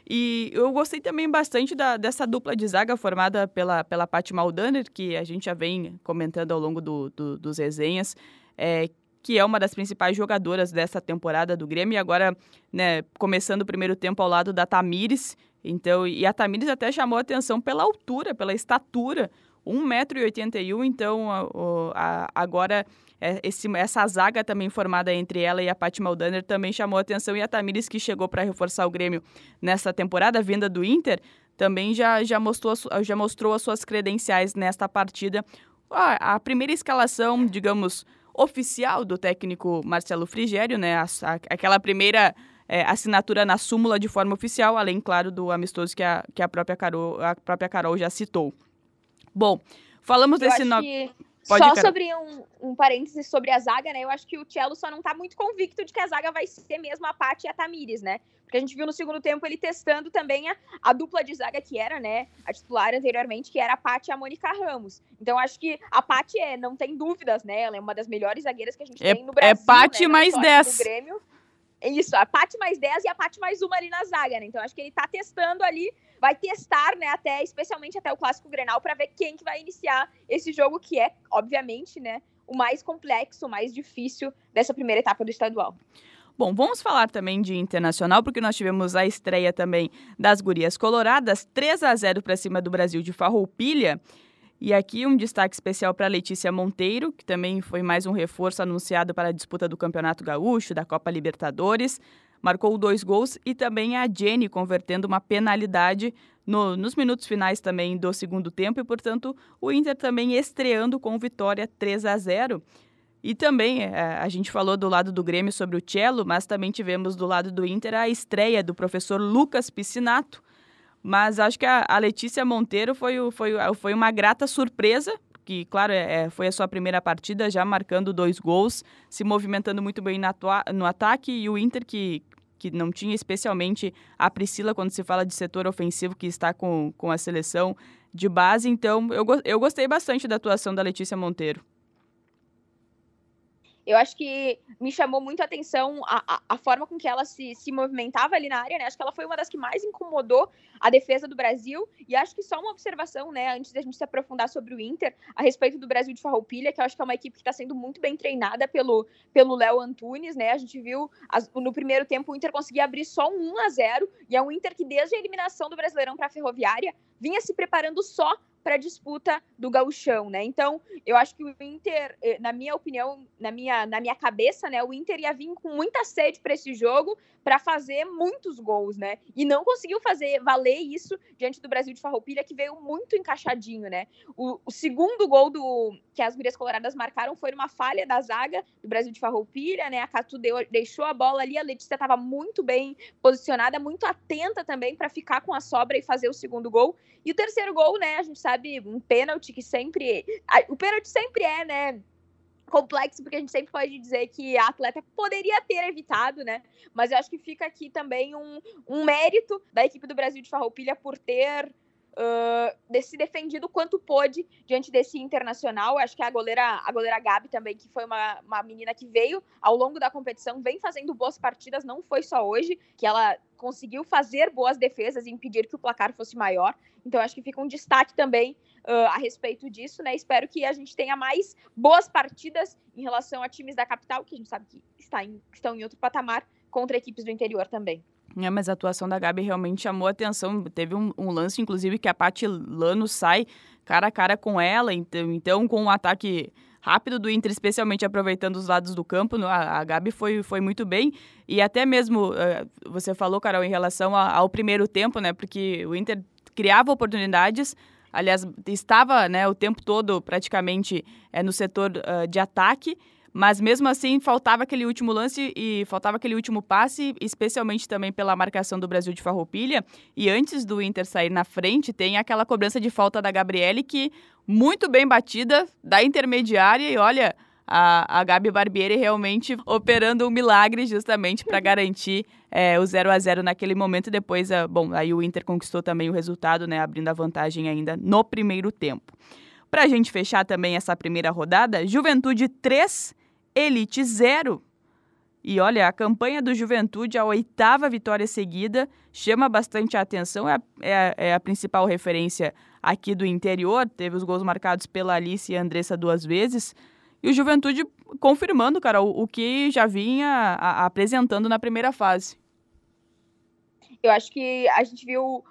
S1: E eu gostei também bastante da, dessa dupla de zaga formada pela, pela Paty Maldaner, que a gente já vem comentando ao longo do, do, dos resenhas, é, que é uma das principais jogadoras dessa temporada do Grêmio, e agora, né, começando o primeiro tempo ao lado da Tamires, então, e a Tamires até chamou atenção pela altura, pela estatura, 1,81m, então a, a, agora é, esse, essa zaga também formada entre ela e a Paty Maldaner também chamou atenção, e a Tamires que chegou para reforçar o Grêmio nessa temporada, vinda do Inter, também já, já, mostrou, já mostrou as suas credenciais nesta partida. A, a primeira escalação, digamos, oficial do técnico Marcelo Frigério, né? Aquela primeira é, assinatura na súmula de forma oficial, além, claro, do amistoso que a, que a, própria, Carol, a própria Carol já citou. Bom, falamos
S6: Eu
S1: desse
S6: nome. Pode só ir, sobre um, um parênteses sobre a zaga, né? Eu acho que o Cello só não tá muito convicto de que a zaga vai ser mesmo a Paty e a Tamires, né? Porque a gente viu no segundo tempo ele testando também a, a dupla de zaga que era, né? A titular anteriormente, que era a Paty e a Mônica Ramos. Então acho que a Paty é, não tem dúvidas, né? Ela é uma das melhores zagueiras que a gente
S1: é,
S6: tem no Brasil.
S1: É Paty
S6: né?
S1: mais 10.
S6: Grêmio. Isso, a Paty mais 10 e a Paty mais uma ali na zaga, né? Então acho que ele tá testando ali, vai testar, né, até especialmente até o clássico Grenal para ver quem que vai iniciar esse jogo que é, obviamente, né, o mais complexo, o mais difícil dessa primeira etapa do estadual.
S1: Bom, vamos falar também de internacional, porque nós tivemos a estreia também das Gurias Coloradas, 3 a 0 para cima do Brasil de Farroupilha. E aqui um destaque especial para Letícia Monteiro, que também foi mais um reforço anunciado para a disputa do Campeonato Gaúcho, da Copa Libertadores. Marcou dois gols e também a Jenny convertendo uma penalidade no, nos minutos finais também do segundo tempo e, portanto, o Inter também estreando com vitória 3 a 0. E também é, a gente falou do lado do Grêmio sobre o Cello, mas também tivemos do lado do Inter a estreia do professor Lucas Piscinato, mas acho que a, a Letícia Monteiro foi, foi, foi uma grata surpresa, que, claro, é, é, foi a sua primeira partida, já marcando dois gols, se movimentando muito bem no ataque, e o Inter, que, que não tinha especialmente a Priscila, quando se fala de setor ofensivo, que está com, com a seleção de base. Então, eu, eu gostei bastante da atuação da Letícia Monteiro.
S6: Eu acho que me chamou muito a atenção a, a, a, forma com que ela se, se movimentava ali na área, né? Acho que ela foi uma das que mais incomodou a defesa do Brasil. E acho que só uma observação, né, antes da gente se aprofundar sobre o Inter, a respeito do Brasil de Farroupilha, que eu acho que é uma equipe que está sendo muito bem treinada pelo pelo Léo Antunes, né? A gente viu as, no primeiro tempo o Inter conseguia abrir só um 1 a 0 e é um Inter que desde a eliminação do Brasileirão para a Ferroviária vinha se preparando só para a disputa do gauchão, né? Então, eu acho que o Inter, eh, na minha opinião, na minha, na minha cabeça, né, o Inter ia vir com muita sede para esse jogo para fazer muitos gols, né? E não conseguiu fazer valer isso diante do Brasil de Farroupilha, que veio muito encaixadinho, né? O, o segundo gol do que as gurias coloradas marcaram foi uma falha da zaga do Brasil de Farroupilha, né? A Catu deu, deixou a bola ali, a Letícia estava muito bem posicionada, muito atenta também para ficar com a sobra e fazer o segundo gol. E o terceiro gol, né? A gente sabe um pênalti que sempre, o pênalti sempre é, né? complexo, porque a gente sempre pode dizer que a atleta poderia ter evitado, né? Mas eu acho que fica aqui também um, um mérito da equipe do Brasil de Farroupilha por ter uh, se defendido quanto pôde diante desse internacional. Acho que a goleira, a goleira Gabi também, que foi uma, uma menina que veio ao longo da competição, vem fazendo boas partidas, não foi só hoje, que ela conseguiu fazer boas defesas e impedir que o placar fosse maior. Então, acho que fica um destaque também uh, a respeito disso, né? Espero que a gente tenha mais boas partidas em relação a times da capital, que a gente sabe que está em, estão em outro patamar, contra equipes do interior também.
S1: É, mas a atuação da Gabi realmente chamou atenção. Teve um, um, lance, inclusive, que a Paty Lano sai cara a cara com ela. Então, então com um ataque rápido do Inter, especialmente aproveitando os lados do campo, a, a Gabi foi, foi muito bem. E até mesmo, uh, você falou, Carol, em relação ao primeiro tempo, né? Porque o Inter criava oportunidades, aliás, estava né, o tempo todo praticamente é, no setor uh, de ataque, mas mesmo assim faltava aquele último lance e faltava aquele último passe, especialmente também pela marcação do Brasil de Farroupilha. E antes do Inter sair na frente, tem aquela cobrança de falta da Gabriele que muito bem batida da intermediária e olha, a, a Gabi Barbieri realmente operando um milagre justamente para garantir é, o 0 a 0 naquele momento. Depois, a, bom, aí o Inter conquistou também o resultado, né, abrindo a vantagem ainda no primeiro tempo. Para a gente fechar também essa primeira rodada, Juventude 3, Elite 0. E olha, a campanha do Juventude, a oitava vitória seguida, chama bastante a atenção, é a, é a, é a principal referência aqui do interior. Teve os gols marcados pela Alice e a Andressa duas vezes. E o Juventude confirmando, cara, o, o que já vinha a, apresentando na primeira fase.
S6: Eu acho que a gente viu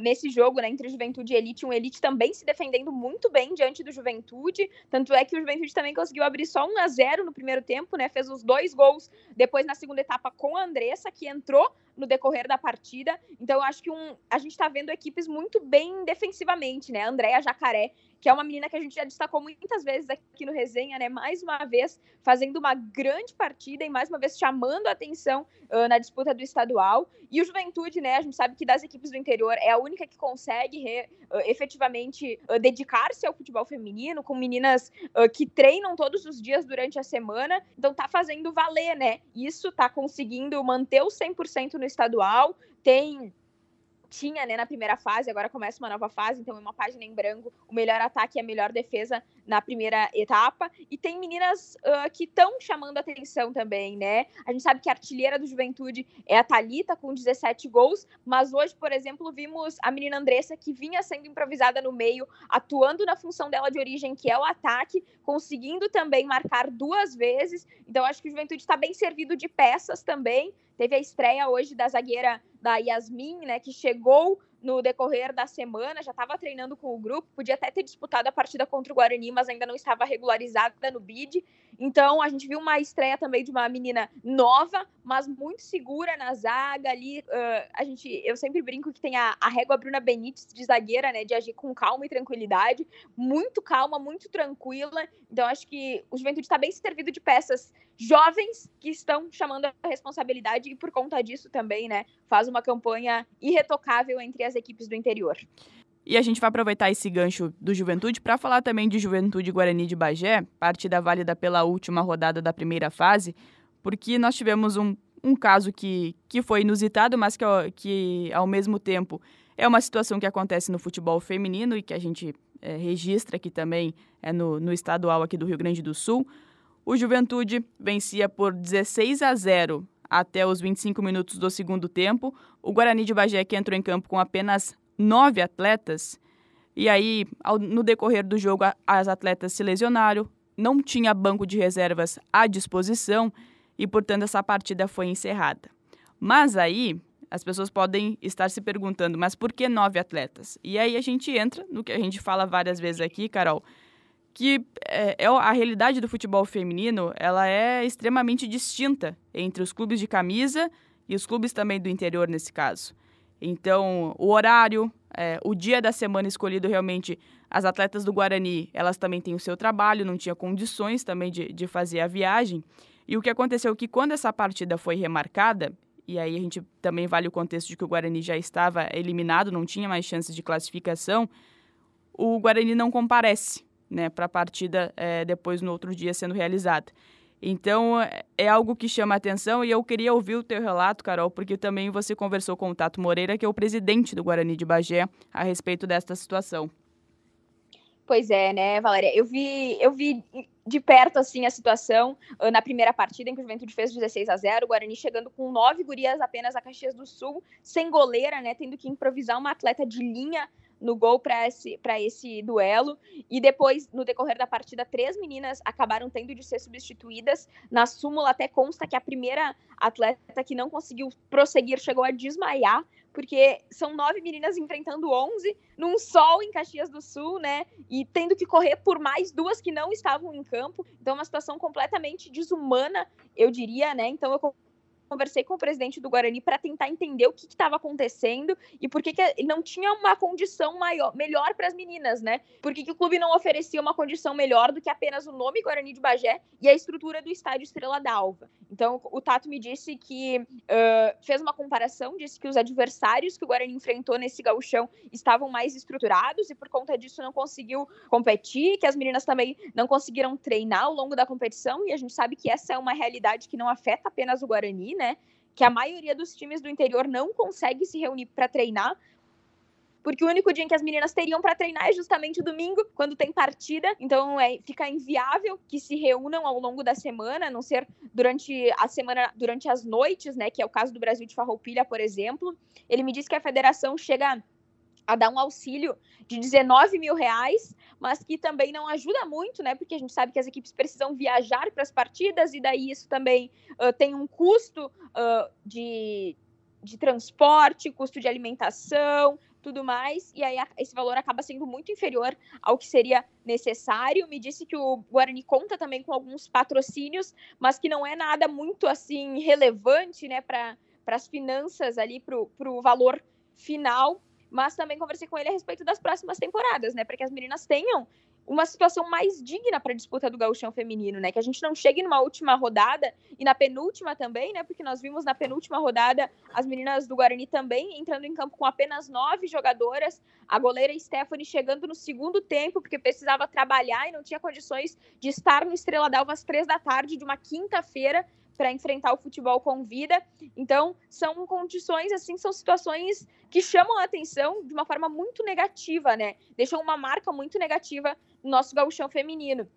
S6: nesse jogo, né, entre Juventude e Elite, um Elite também se defendendo muito bem diante do Juventude. Tanto é que o Juventude também conseguiu abrir só 1 a 0 no primeiro tempo, né? Fez os dois gols depois na segunda etapa com a Andressa, que entrou no decorrer da partida. Então, eu acho que um, a gente está vendo equipes muito bem defensivamente, né? Andréa Jacaré, que é uma menina que a gente já destacou muitas vezes aqui no Resenha, né? Mais uma vez fazendo uma grande partida e mais uma vez chamando a atenção uh, na disputa do estadual. E o Juventude, né? A gente sabe que das equipes do interior é a única que consegue re, uh, efetivamente uh, dedicar-se ao futebol feminino, com meninas que treinam todos os dias durante a semana. Então, tá fazendo valer, né? Isso tá conseguindo manter o 100% no estadual. Tem tinha né, na primeira fase, agora começa uma nova fase, então é uma página em branco, o melhor ataque e a melhor defesa na primeira etapa. E tem meninas uh, que estão chamando atenção também, né? A gente sabe que a artilheira do Juventude é a Talita com 17 gols, mas hoje, por exemplo, vimos a menina Andressa que vinha sendo improvisada no meio, atuando na função dela de origem, que é o ataque, conseguindo também marcar duas vezes. Então acho que o Juventude está bem servido de peças também. Teve a estreia hoje da zagueira da Yasmin, né, que chegou no decorrer da semana, já estava treinando com o grupo, podia até ter disputado a partida contra o Guarani, mas ainda não estava regularizada no bid. Então a gente viu uma estreia também de uma menina nova, mas muito segura na zaga ali. Uh, a gente, eu sempre brinco que tem a, a régua Bruna Benítez de zagueira, né, de agir com calma e tranquilidade, muito calma, muito tranquila. Então acho que o Juventude está bem servido de peças jovens que estão chamando a responsabilidade e por conta disso também, né, faz uma campanha irretocável entre as equipes do interior.
S1: E a gente vai aproveitar esse gancho do Juventude para falar também de Juventude Guarani de Bagé, partida válida pela última rodada da primeira fase, porque nós tivemos um, um caso que, que foi inusitado, mas que, que ao mesmo tempo é uma situação que acontece no futebol feminino e que a gente é, registra aqui também é no, no estadual aqui do Rio Grande do Sul. O Juventude vencia por 16 a 0 até os 25 minutos do segundo tempo. O Guarani de Bagé, que entrou em campo com apenas nove atletas, e aí, ao, no decorrer do jogo, as atletas se lesionaram, não tinha banco de reservas à disposição e, portanto, essa partida foi encerrada. Mas aí, as pessoas podem estar se perguntando, mas por que nove atletas? E aí a gente entra no que a gente fala várias vezes aqui, Carol, que é, é, a realidade do futebol feminino ela é extremamente distinta entre os clubes de camisa e os clubes também do interior nesse caso. Então, o horário, é, o dia da semana escolhido realmente, as atletas do Guarani, elas também têm o seu trabalho, não tinha condições também de, de fazer a viagem. E o que aconteceu é que quando essa partida foi remarcada, e aí a gente também vale o contexto de que o Guarani já estava eliminado, não tinha mais chances de classificação, o Guarani não comparece né, para a partida é, depois no outro dia sendo realizada. Então, é algo que chama atenção e eu queria ouvir o teu relato, Carol, porque também você conversou com o Tato Moreira, que é o presidente do Guarani de Bagé, a respeito desta situação.
S6: Pois é, né, Valéria? Eu vi, eu vi de perto assim a situação ah, na primeira partida em que o Juventude fez 16 a 0, o Guarani chegando com nove gurias apenas a Caxias do Sul, sem goleira, né, tendo que improvisar uma atleta de linha no gol para esse, esse duelo. E depois, no decorrer da partida, três meninas acabaram tendo de ser substituídas. Na súmula até consta que a primeira atleta que não conseguiu prosseguir chegou a desmaiar, porque são nove meninas enfrentando onze, num sol em Caxias do Sul, né? E tendo que correr por mais duas que não estavam em campo. Então, é uma situação completamente desumana, eu diria, né? Então, eu conversei com o presidente do Guarani para tentar entender o que estava acontecendo e por que, que não tinha uma condição maior, melhor para as meninas, né? Por que, que o clube não oferecia uma condição melhor do que apenas o nome Guarani de Bagé e a estrutura do estádio Estrela d'Alva. Então, o Tato me disse que uh, fez uma comparação, disse que os adversários que o Guarani enfrentou nesse gauchão estavam mais estruturados e por conta disso não conseguiu competir, que as meninas também não conseguiram treinar ao longo da competição e a gente sabe que essa é uma realidade que não afeta apenas o Guarani, né? Né? Que a maioria dos times do interior não consegue se reunir para treinar, porque o único dia em que as meninas teriam para treinar é justamente o domingo, quando tem partida. Então é, fica inviável que se reúnam ao longo da semana, a não ser durante a semana, durante as noites, né? Que é o caso do Brasil de Farroupilha, por exemplo. Ele me disse que a federação chega a dar um auxílio de 19 mil reais, mas que também não ajuda muito, né? Porque a gente sabe que as equipes precisam viajar para as partidas e daí isso também uh, tem um custo uh, de, de transporte, custo de alimentação, tudo mais, e aí esse valor acaba sendo muito inferior ao que seria necessário. Me disse que o Guarani conta também com alguns patrocínios, mas que não é nada muito assim relevante, né, para as finanças ali, para o valor final mas também conversei com ele a respeito das próximas temporadas, né? Para que as meninas tenham uma situação mais digna para a disputa do gauchão feminino, né? Que a gente não chegue numa última rodada e na penúltima também, né? Porque nós vimos na penúltima rodada as meninas do Guarani também entrando em campo com apenas nove jogadoras, a goleira Stephanie chegando no segundo tempo porque precisava trabalhar e não tinha condições de estar no Estrela d'Alva às três da tarde de uma quinta-feira para enfrentar o futebol com vida. Então, são condições, assim, são situações que chamam a atenção de uma forma muito negativa, né? Deixam uma marca muito negativa no nosso gauchão feminino.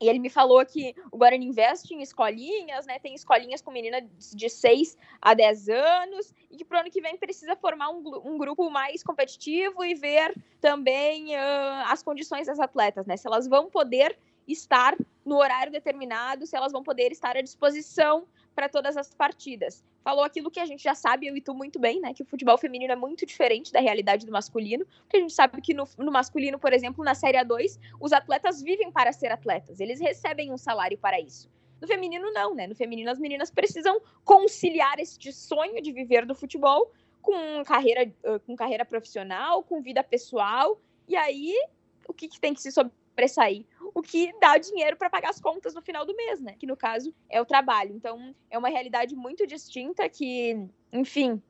S6: E ele me falou que o Guarani investe em escolinhas, né? Tem escolinhas com meninas de 6 a 10 anos, e que pro ano que vem precisa formar um, um grupo mais competitivo e ver também uh, as condições das atletas, né? Se elas vão poder estar no horário determinado, se elas vão poder estar à disposição para todas as partidas. Falou aquilo que a gente já sabe, eu e tu muito bem, né? Que o futebol feminino é muito diferente da realidade do masculino. Porque a gente sabe que no, no masculino, por exemplo, na Série A2, os atletas vivem para ser atletas, eles recebem um salário para isso. No feminino, não, né? No feminino, as meninas precisam conciliar este sonho de viver do futebol com carreira, com carreira profissional, com vida pessoal. E aí, o que, que tem que se sobressair? O que dá dinheiro para pagar as contas no final do mês, né? Que no caso é o trabalho. Então, é uma realidade muito distinta que, enfim,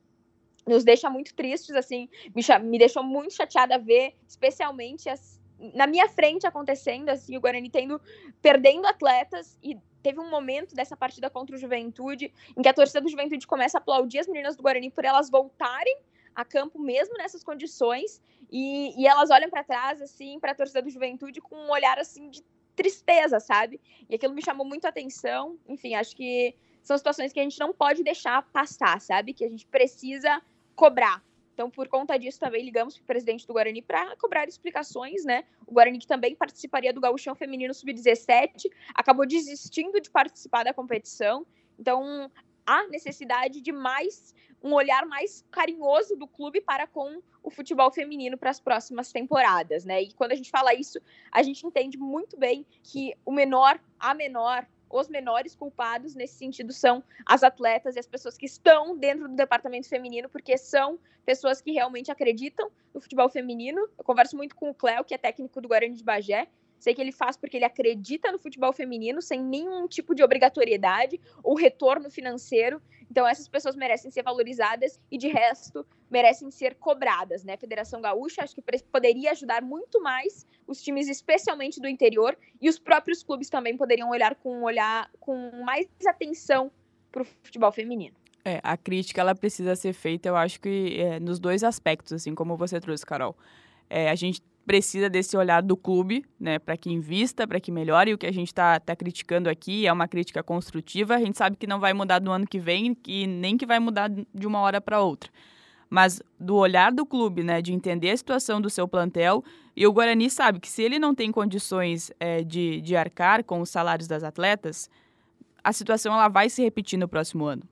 S6: nos deixa muito tristes, assim, me, me deixou muito chateada ver, especialmente as, na minha frente acontecendo, assim, o Guarani tendo, perdendo atletas e teve um momento dessa partida contra o Juventude em que a torcida do Juventude começa a aplaudir as meninas do Guarani por elas voltarem a campo mesmo nessas condições e, e elas olham para trás assim para a torcida do Juventude com um olhar assim de tristeza, sabe? E aquilo me chamou muito a atenção. Enfim, acho que são situações que a gente não pode deixar passar, sabe? Que a gente precisa cobrar. Então, por conta disso, também ligamos para o presidente do Guarani para cobrar explicações, né? O Guarani, que também participaria do Gauchão Feminino Sub-17, acabou desistindo de participar da competição. Então, há necessidade de mais um olhar mais carinhoso do clube para com o futebol feminino para as próximas temporadas, né? E quando a gente fala isso, a gente entende muito bem que o menor, a menor, os menores culpados nesse sentido são as atletas e as pessoas que estão dentro do departamento feminino, porque são pessoas que realmente acreditam no futebol feminino. Eu converso muito com o Cléo, que é técnico do Guarani de Bagé. Sei que ele faz porque ele acredita no futebol feminino sem nenhum tipo de obrigatoriedade ou retorno financeiro. Então essas pessoas merecem ser valorizadas e de resto merecem ser cobradas, né? A Federação Gaúcha acho que poderia ajudar muito mais os times, especialmente do interior, e os próprios clubes também poderiam olhar com olhar com mais atenção para o futebol feminino.
S1: É, a crítica ela precisa ser feita, eu acho que é, nos dois aspectos, assim como você trouxe, Carol. É, a gente precisa desse olhar do clube, né, para que invista, para que melhore. E o que a gente está tá criticando aqui é uma crítica construtiva. A gente sabe que não vai mudar no ano que vem e nem que vai mudar de uma hora para outra. Mas do olhar do clube, né, de entender a situação do seu plantel, e o Guarani sabe que se ele não tem condições é, de, de arcar com os salários das atletas, a situação ela vai se repetir no próximo ano.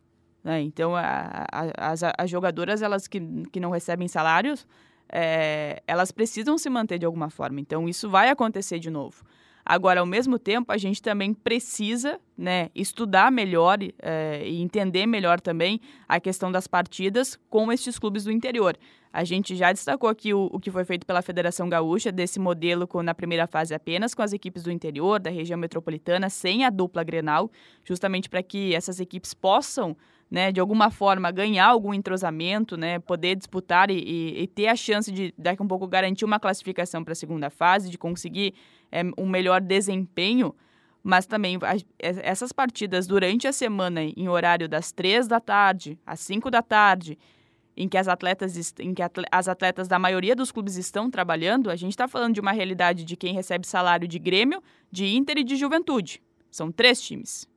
S1: Né? Então, a, a, as, as jogadoras elas que, que não recebem salários, é, elas precisam se manter de alguma forma. Então, isso vai acontecer de novo. Agora, ao mesmo tempo, a gente também precisa né, estudar melhor é, e entender melhor também a questão das partidas com estes clubes do interior. A gente já destacou aqui o, o que foi feito pela Federação Gaúcha, desse modelo com, na primeira fase apenas com as equipes do interior, da região metropolitana, sem a dupla Grenal, justamente para que essas equipes possam né, de alguma forma ganhar algum entrosamento, né, poder disputar e, e, e, ter a chance de daqui um pouco garantir uma classificação para a segunda fase, de conseguir é, um melhor desempenho, mas também essas partidas durante a semana em horário das três da tarde às cinco da tarde, em que as atletas em que as atletas da maioria dos clubes estão trabalhando, a gente está falando de uma realidade de quem recebe salário de Grêmio, de Inter e de Juventude. São três times.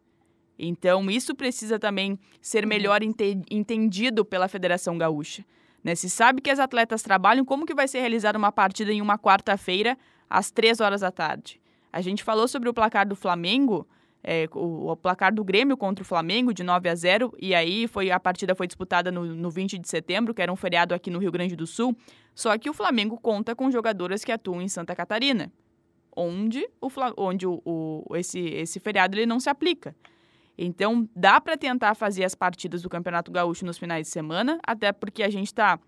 S1: Então, isso precisa também ser uhum. melhor entendido pela Federação Gaúcha. Né? Se sabe que as atletas trabalham, como que vai ser realizada uma partida em uma quarta-feira, às três horas da tarde? A gente falou sobre o placar do Flamengo, é, o, o, placar do Grêmio contra o Flamengo, de 9 a 0, e aí foi a partida foi disputada no, no 20 de setembro, que era um feriado aqui no Rio Grande do Sul, só que o Flamengo conta com jogadoras que atuam em Santa Catarina, onde, o, onde o, o, esse, esse feriado ele não se aplica. Então, dá para tentar fazer as partidas do Campeonato Gaúcho nos finais de semana, até porque a gente está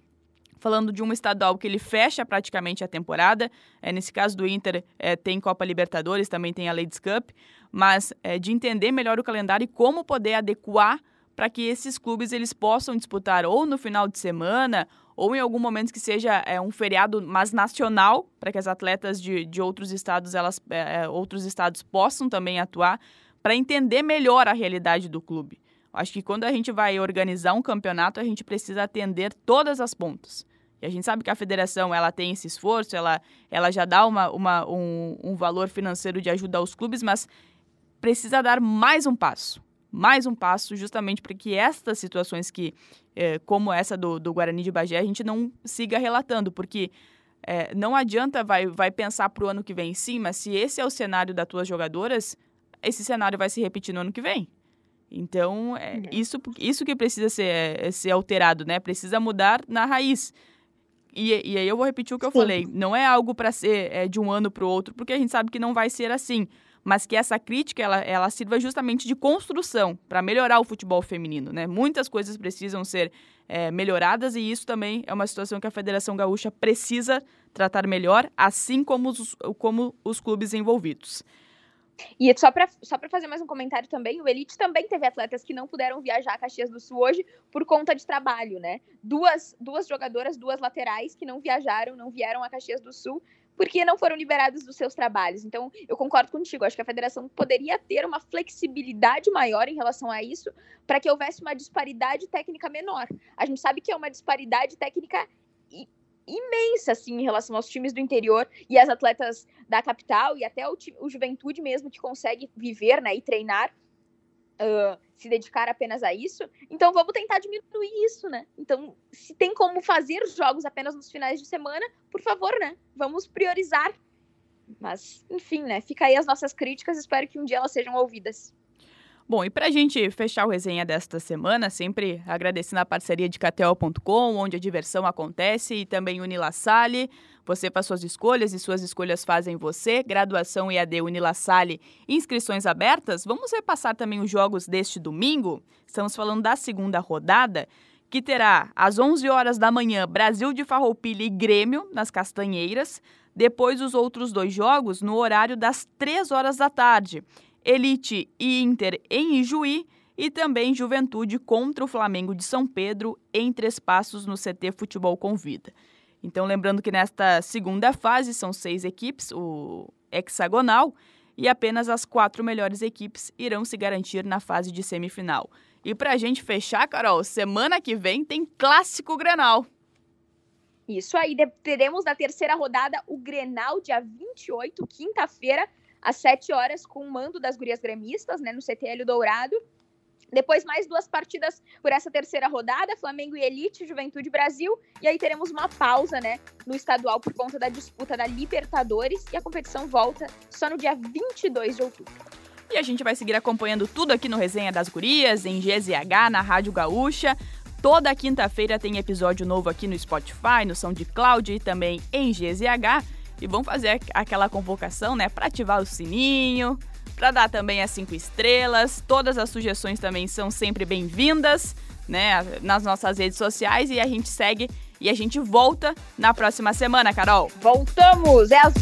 S1: falando de um estadual que ele fecha praticamente a temporada. É, nesse caso do Inter, é, tem Copa Libertadores, também tem a Ladies Cup, mas é, de entender melhor o calendário e como poder adequar para que esses clubes eles possam disputar ou no final de semana ou em algum momento que seja é, um feriado mais nacional para que as atletas de, de outros estados elas é, é, outros estados possam também atuar para entender melhor a realidade do clube. Acho que quando a gente vai organizar um campeonato, a gente precisa atender todas as pontas. E a gente sabe que a federação ela tem esse esforço, ela, ela já dá uma, uma, um, um valor financeiro de ajuda aos clubes, mas precisa dar mais um passo. Mais um passo, justamente para que estas situações que, é, como essa do, do Guarani de Bagé, a gente não siga relatando, porque é, não adianta vai, vai pensar para o ano que vem, sim, mas se esse é o cenário das tuas jogadoras, esse cenário vai se repetir no ano que vem. Então, é, isso, isso que precisa ser, é, ser alterado, né? Precisa mudar na raiz. E, e aí eu vou repetir o que eu Sim. falei. Não é algo para ser é, de um ano para o outro, porque a gente sabe que não vai ser assim. Mas que essa crítica ela, ela sirva justamente de construção para melhorar o futebol feminino, né? Muitas coisas precisam ser é, melhoradas e isso também é uma situação que a Federação Gaúcha precisa tratar melhor, assim como os, como os clubes envolvidos.
S6: E só para só fazer mais um comentário também, o Elite também teve atletas que não puderam viajar a Caxias do Sul hoje por conta de trabalho, né? Duas, duas jogadoras, duas laterais que não viajaram, não vieram a Caxias do Sul porque não foram liberadas dos seus trabalhos. Então, eu concordo contigo, acho que a federação poderia ter uma flexibilidade maior em relação a isso, para que houvesse uma disparidade técnica menor. A gente sabe que é uma disparidade técnica imensa, assim, em relação aos times do interior e as atletas da capital e até o, o Juventude mesmo que consegue viver, né, e treinar, uh, se dedicar apenas a isso. Então vamos tentar diminuir isso, né? Então, se tem como fazer jogos apenas nos finais de semana, por favor, né? Vamos priorizar. Mas, enfim, né? Fica aí as nossas críticas, espero que um dia elas sejam ouvidas.
S1: Bom, e para a gente fechar o resenha desta semana, sempre agradecendo a parceria de KTO.com, onde a diversão acontece, e também Unilassale. Você faz suas escolhas e suas escolhas fazem você. Graduação EAD Unilassale, inscrições abertas. Vamos repassar também os jogos deste domingo. Estamos falando da segunda rodada, que terá às 11 horas da manhã Brasil de Farroupilha e Grêmio nas Castanheiras. Depois os outros dois jogos no horário das 3 horas da tarde. Elite e Inter em Ijuí e também Juventude contra o Flamengo de São Pedro em Três Passos no CT Futebol Convida. Então, lembrando que nesta segunda fase são seis equipes, o hexagonal, e apenas as quatro melhores equipes irão se garantir na fase de semifinal. E para a gente fechar, Carol, semana que vem tem Clássico Grenal.
S6: Isso aí, teremos na terceira rodada o Grenal, dia 28, quinta-feira, às 7 horas, com o mando das gurias gremistas, né, no CTL Dourado. Depois, mais duas partidas por essa terceira rodada: Flamengo e Elite, Juventude Brasil. E aí teremos uma pausa, né, no estadual por conta da disputa da Libertadores. E a competição volta só no dia 22 de outubro.
S1: E a gente vai seguir acompanhando tudo aqui no Resenha das Gurias, em GZH, na Rádio Gaúcha. Toda quinta-feira tem episódio novo aqui no Spotify, no SoundCloud e também em GZH. E vamos fazer aquela convocação, né, para ativar o sininho, para dar também as cinco estrelas. Todas as sugestões também são sempre bem-vindas, né, nas nossas redes sociais e a gente segue e a gente volta na próxima semana, Carol.
S6: Voltamos, é as